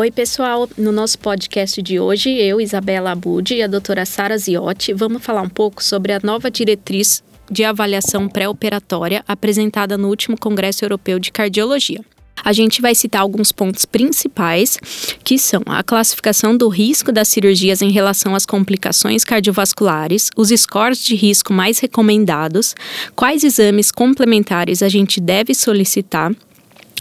Oi, pessoal. No nosso podcast de hoje, eu, Isabela Abud e a doutora Sara Ziotti vamos falar um pouco sobre a nova diretriz de avaliação pré-operatória apresentada no último Congresso Europeu de Cardiologia. A gente vai citar alguns pontos principais, que são a classificação do risco das cirurgias em relação às complicações cardiovasculares, os scores de risco mais recomendados, quais exames complementares a gente deve solicitar,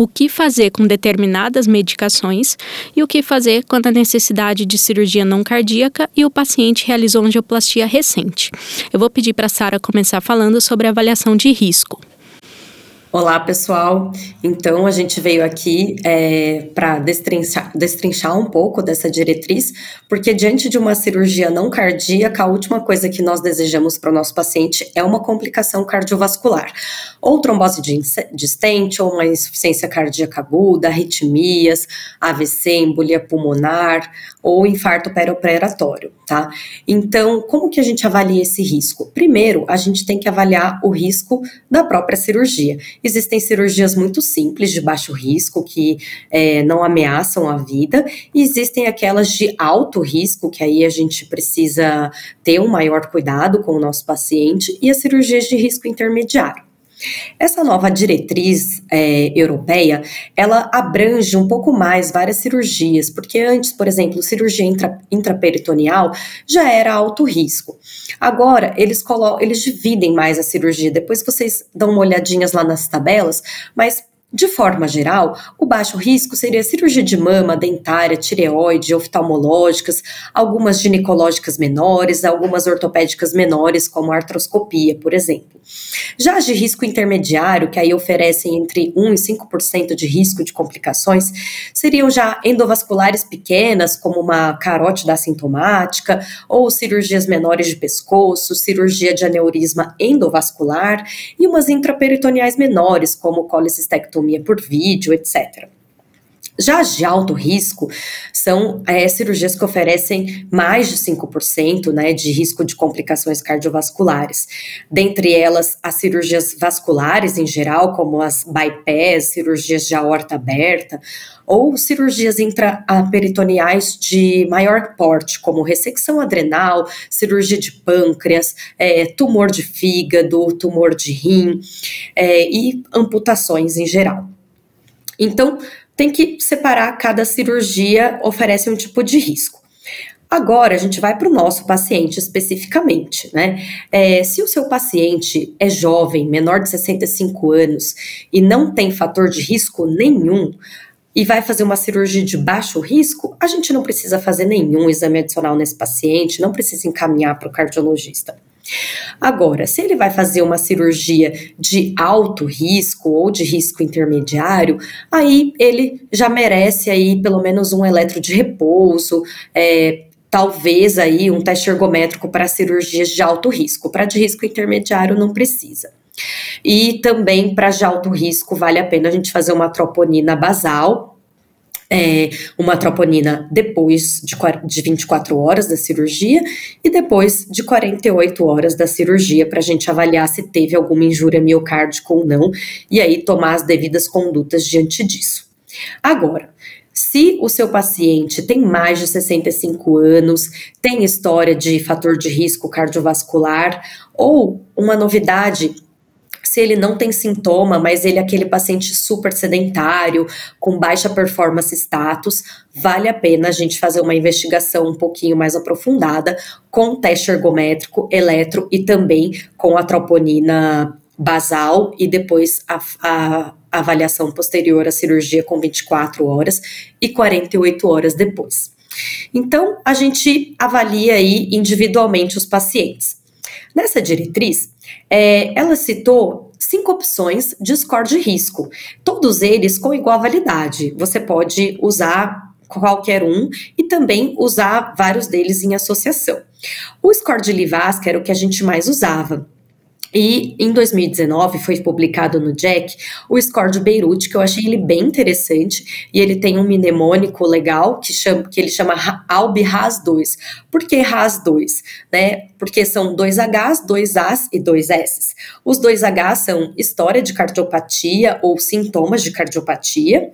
o que fazer com determinadas medicações e o que fazer quando a necessidade de cirurgia não cardíaca e o paciente realizou angioplastia recente. Eu vou pedir para a Sara começar falando sobre avaliação de risco. Olá, pessoal. Então, a gente veio aqui é, para destrinchar, destrinchar um pouco dessa diretriz, porque diante de uma cirurgia não cardíaca, a última coisa que nós desejamos para o nosso paciente é uma complicação cardiovascular, ou trombose de, de stent, ou uma insuficiência cardíaca aguda, arritmias, AVC, embolia pulmonar, ou infarto perioperatório, tá? Então, como que a gente avalia esse risco? Primeiro, a gente tem que avaliar o risco da própria cirurgia. Existem cirurgias muito simples, de baixo risco, que é, não ameaçam a vida, e existem aquelas de alto risco, que aí a gente precisa ter um maior cuidado com o nosso paciente, e as cirurgias de risco intermediário. Essa nova diretriz é, europeia, ela abrange um pouco mais várias cirurgias, porque antes, por exemplo, cirurgia intra, intraperitoneal já era alto risco. Agora, eles, eles dividem mais a cirurgia, depois vocês dão uma olhadinha lá nas tabelas, mas de forma geral, o baixo risco seria cirurgia de mama, dentária, tireoide, oftalmológicas, algumas ginecológicas menores, algumas ortopédicas menores, como artroscopia, por exemplo. Já as de risco intermediário, que aí oferecem entre 1 e 5% de risco de complicações, seriam já endovasculares pequenas, como uma carótida assintomática, ou cirurgias menores de pescoço, cirurgia de aneurisma endovascular, e umas intraperitoneais menores, como colicistectomia por vídeo, etc. Já de alto risco são é, cirurgias que oferecem mais de 5% né, de risco de complicações cardiovasculares. Dentre elas, as cirurgias vasculares em geral, como as bypass, cirurgias de aorta aberta, ou cirurgias intraperitoneais de maior porte, como ressecção adrenal, cirurgia de pâncreas, é, tumor de fígado, tumor de rim é, e amputações em geral. Então, tem que separar cada cirurgia oferece um tipo de risco. Agora a gente vai para o nosso paciente especificamente, né? É, se o seu paciente é jovem, menor de 65 anos e não tem fator de risco nenhum, e vai fazer uma cirurgia de baixo risco, a gente não precisa fazer nenhum exame adicional nesse paciente, não precisa encaminhar para o cardiologista. Agora, se ele vai fazer uma cirurgia de alto risco ou de risco intermediário, aí ele já merece aí pelo menos um eletro de repouso, é, talvez aí um teste ergométrico para cirurgias de alto risco. Para de risco intermediário não precisa. E também para de alto risco vale a pena a gente fazer uma troponina basal, é, uma troponina depois de, de 24 horas da cirurgia e depois de 48 horas da cirurgia para a gente avaliar se teve alguma injúria miocárdica ou não e aí tomar as devidas condutas diante disso. Agora, se o seu paciente tem mais de 65 anos, tem história de fator de risco cardiovascular ou uma novidade se ele não tem sintoma, mas ele é aquele paciente super sedentário, com baixa performance status, vale a pena a gente fazer uma investigação um pouquinho mais aprofundada com teste ergométrico, eletro e também com a troponina basal e depois a, a avaliação posterior à cirurgia com 24 horas e 48 horas depois. Então, a gente avalia aí individualmente os pacientes. Nessa diretriz, é, ela citou cinco opções de score de risco, todos eles com igual validade. Você pode usar qualquer um e também usar vários deles em associação. O score de Livas, que era o que a gente mais usava, E em 2019 foi publicado no Jack o score de Beirute, que eu achei ele bem interessante, e ele tem um mnemônico legal que, chama, que ele chama Albi RAS 2. Por que RAS 2? Né? Porque são dois Hs, dois As e dois S. Os dois Hs são história de cardiopatia ou sintomas de cardiopatia.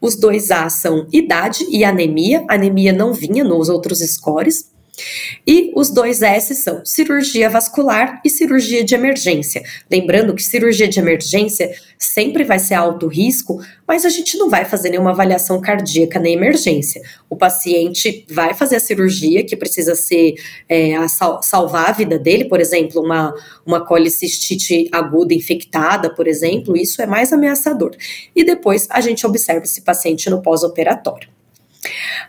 Os dois A são idade e anemia. anemia não vinha nos outros scores. E os dois S são cirurgia vascular e cirurgia de emergência. Lembrando que cirurgia de emergência sempre vai ser alto risco, mas a gente não vai fazer nenhuma avaliação cardíaca na emergência. O paciente vai fazer a cirurgia, que precisa ser é, a sal salvar a vida dele, por exemplo, uma, uma colicistite aguda infectada, por exemplo, isso é mais ameaçador. E depois a gente observa esse paciente no pós-operatório.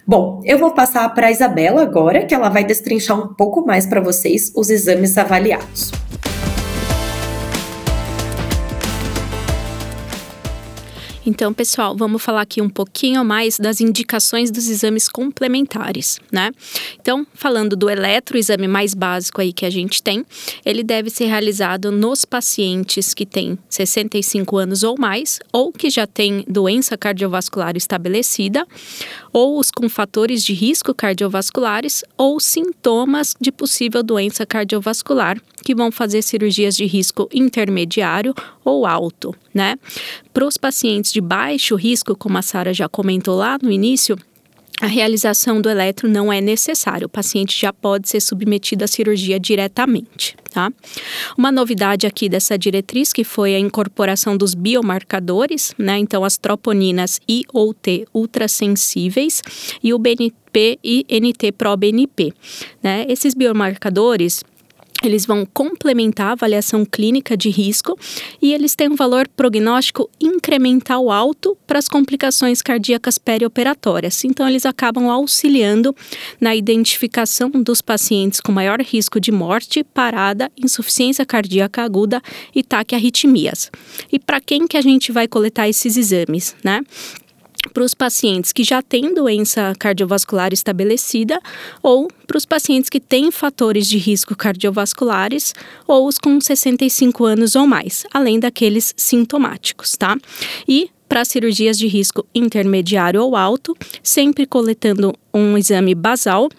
Bom, eu vou passar para a Isabela agora, que ela vai destrinchar um pouco mais para vocês os exames avaliados. Então, pessoal, vamos falar aqui um pouquinho mais das indicações dos exames complementares, né? Então, falando do eletro, o exame mais básico aí que a gente tem, ele deve ser realizado nos pacientes que têm 65 anos ou mais, ou que já têm doença cardiovascular estabelecida, ou os com fatores de risco cardiovasculares, ou sintomas de possível doença cardiovascular, que vão fazer cirurgias de risco intermediário ou alto, né? Para os pacientes de baixo risco, como a Sara já comentou lá no início, a realização do eletro não é necessário, o paciente já pode ser submetido à cirurgia diretamente, tá? Uma novidade aqui dessa diretriz que foi a incorporação dos biomarcadores, né? Então as troponinas I ou T ultrassensíveis e o BNP e NT-proBNP, né? Esses biomarcadores eles vão complementar a avaliação clínica de risco e eles têm um valor prognóstico incremental alto para as complicações cardíacas perioperatórias. Então, eles acabam auxiliando na identificação dos pacientes com maior risco de morte, parada, insuficiência cardíaca aguda e taquiarritmias. E para quem que a gente vai coletar esses exames, né? Para os pacientes que já têm doença cardiovascular estabelecida ou para os pacientes que têm fatores de risco cardiovasculares ou os com 65 anos ou mais, além daqueles sintomáticos, tá? E para cirurgias de risco intermediário ou alto, sempre coletando um exame basal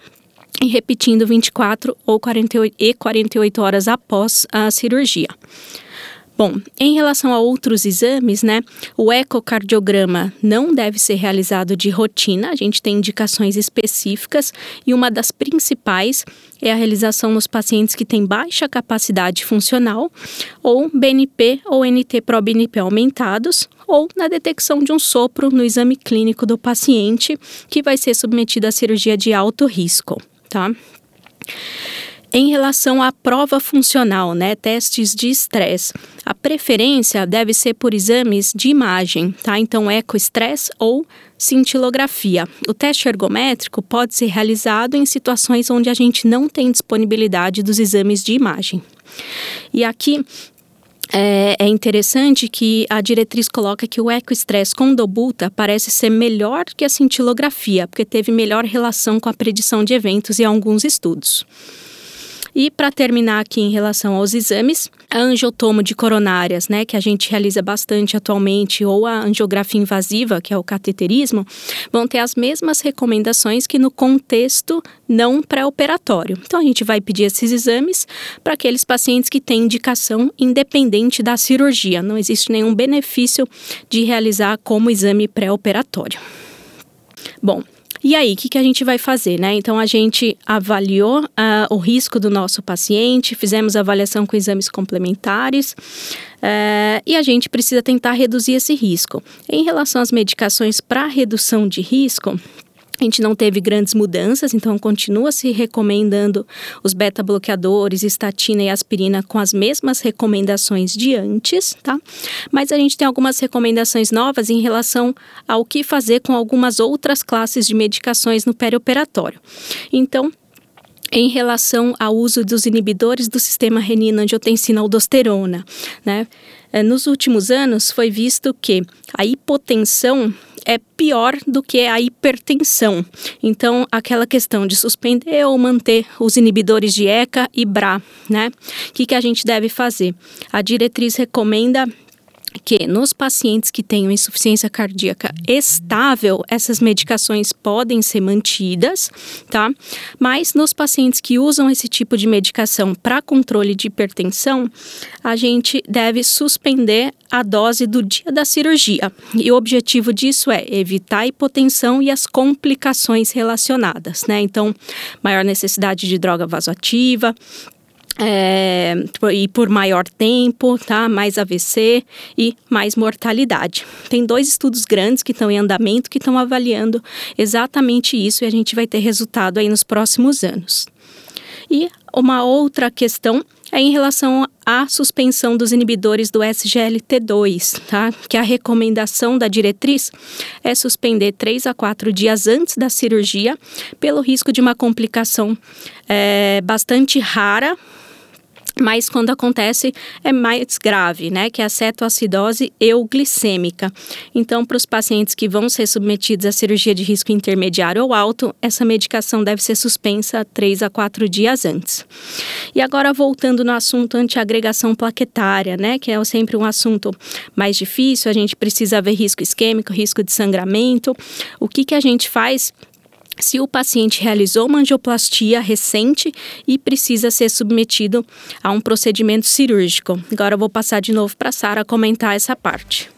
e repetindo 24 ou 48, e 48 horas após a cirurgia. Bom, em relação a outros exames, né, o ecocardiograma não deve ser realizado de rotina, a gente tem indicações específicas e uma das principais é a realização nos pacientes que têm baixa capacidade funcional ou BNP ou NT-proBNP aumentados ou na detecção de um sopro no exame clínico do paciente que vai ser submetido à cirurgia de alto risco, tá? Em relação à prova funcional, né, testes de estresse, a preferência deve ser por exames de imagem, tá? Então, ecoestresse ou cintilografia. O teste ergométrico pode ser realizado em situações onde a gente não tem disponibilidade dos exames de imagem. E aqui é, é, interessante que a diretriz coloca que o ecoestresse com dobuta parece ser melhor que a cintilografia, porque teve melhor relação com a predição de eventos em alguns estudos. E para terminar aqui em relação aos exames, a angiotomo de coronárias, né, que a gente realiza bastante atualmente, ou a angiografia invasiva, que é o cateterismo, vão ter as mesmas recomendações que no contexto não pré-operatório. Então a gente vai pedir esses exames para aqueles pacientes que têm indicação independente da cirurgia. Não existe nenhum benefício de realizar como exame pré-operatório. Bom, e aí, o que, que a gente vai fazer, né? Então, a gente avaliou uh, o risco do nosso paciente, fizemos avaliação com exames complementares uh, e a gente precisa tentar reduzir esse risco. Em relação às medicações para redução de risco, a gente não teve grandes mudanças, então continua se recomendando os beta-bloqueadores, estatina e aspirina com as mesmas recomendações de antes, tá? Mas a gente tem algumas recomendações novas em relação ao que fazer com algumas outras classes de medicações no perioperatório. Então, em relação ao uso dos inibidores do sistema renina-angiotensina-aldosterona, né? É, nos últimos anos, foi visto que a hipotensão é pior do que a hipertensão. Então, aquela questão de suspender ou manter os inibidores de ECA e BRA, né? O que, que a gente deve fazer? A diretriz recomenda que nos pacientes que tenham insuficiência cardíaca estável, essas medicações podem ser mantidas, tá? Mas nos pacientes que usam esse tipo de medicação para controle de hipertensão, a gente deve suspender a dose do dia da cirurgia. E o objetivo disso é evitar a hipotensão e as complicações relacionadas, né? Então, maior necessidade de droga vasoativa, é, e por maior tempo, tá? Mais AVC e mais mortalidade. Tem dois estudos grandes que estão em andamento que estão avaliando exatamente isso e a gente vai ter resultado aí nos próximos anos. E uma outra questão é em relação à suspensão dos inibidores do SGLT2, tá? Que a recomendação da diretriz é suspender 3 a 4 dias antes da cirurgia, pelo risco de uma complicação é, bastante rara, mas quando acontece é mais grave, né, que é a cetoacidose euglicêmica. Então, para os pacientes que vão ser submetidos à cirurgia de risco intermediário ou alto, essa medicação deve ser suspensa 3 a 4 dias antes. E agora voltando no assunto antiagregação plaquetária, né, que é sempre um assunto mais difícil, a gente precisa ver risco isquêmico, risco de sangramento. O que que a gente faz se o paciente realizou uma angioplastia recente e precisa ser submetido a um procedimento cirúrgico. Agora eu vou passar de novo para a Sara comentar essa parte.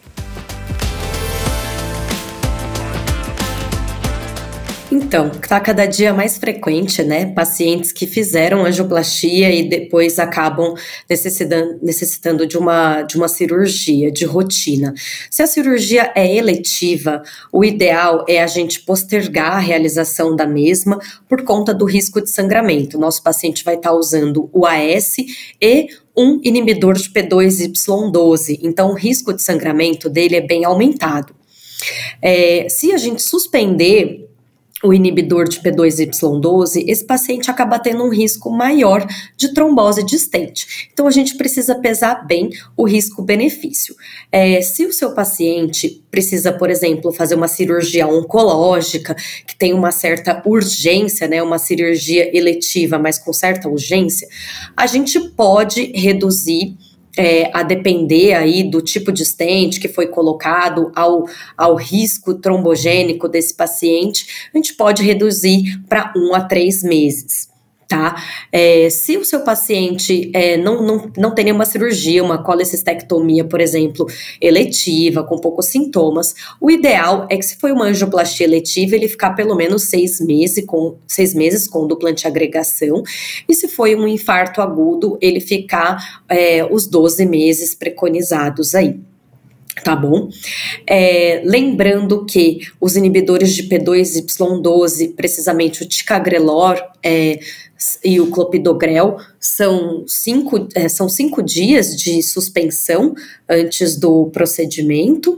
Então, está cada dia mais frequente, né? Pacientes que fizeram angioplastia e depois acabam necessitando, necessitando de, uma, de uma cirurgia de rotina. Se a cirurgia é eletiva, o ideal é a gente postergar a realização da mesma por conta do risco de sangramento. Nosso paciente vai estar tá usando o AS e um inibidor de P2Y12, então o risco de sangramento dele é bem aumentado. É, se a gente suspender o inibidor de P2Y12, esse paciente acaba tendo um risco maior de trombose distante. Então, a gente precisa pesar bem o risco-benefício. É, se o seu paciente precisa, por exemplo, fazer uma cirurgia oncológica, que tem uma certa urgência, né, uma cirurgia eletiva, mas com certa urgência, a gente pode reduzir é, a depender aí do tipo de stent que foi colocado, ao, ao risco trombogênico desse paciente, a gente pode reduzir para um a três meses tá? É, se o seu paciente é, não, não, não tem nenhuma cirurgia, uma colecistectomia, por exemplo, eletiva, com poucos sintomas, o ideal é que se foi uma angioplastia eletiva, ele ficar pelo menos seis meses com, seis meses com dupla antiagregação, e se foi um infarto agudo, ele ficar é, os 12 meses preconizados aí tá bom? É, lembrando que os inibidores de P2Y12, precisamente o ticagrelor é, e o clopidogrel, são cinco, é, são cinco dias de suspensão antes do procedimento,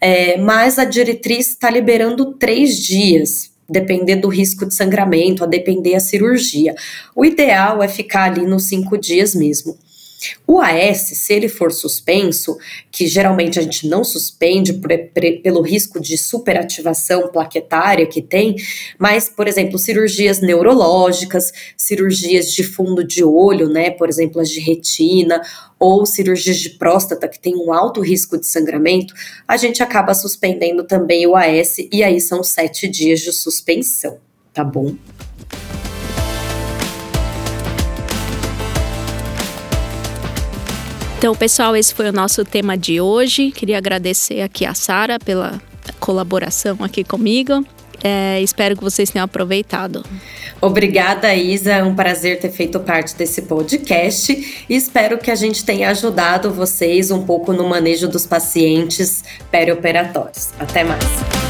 é, mas a diretriz está liberando três dias depender do risco de sangramento, a depender da cirurgia. O ideal é ficar ali nos cinco dias mesmo. O AS, se ele for suspenso, que geralmente a gente não suspende por, por, pelo risco de superativação plaquetária que tem, mas, por exemplo, cirurgias neurológicas, cirurgias de fundo de olho, né, por exemplo, as de retina, ou cirurgias de próstata que tem um alto risco de sangramento, a gente acaba suspendendo também o AS e aí são sete dias de suspensão, tá bom? Então, pessoal, esse foi o nosso tema de hoje. Queria agradecer aqui a Sara pela colaboração aqui comigo. É, espero que vocês tenham aproveitado. Obrigada, Isa. É um prazer ter feito parte desse podcast e espero que a gente tenha ajudado vocês um pouco no manejo dos pacientes perioperatórios. Até mais.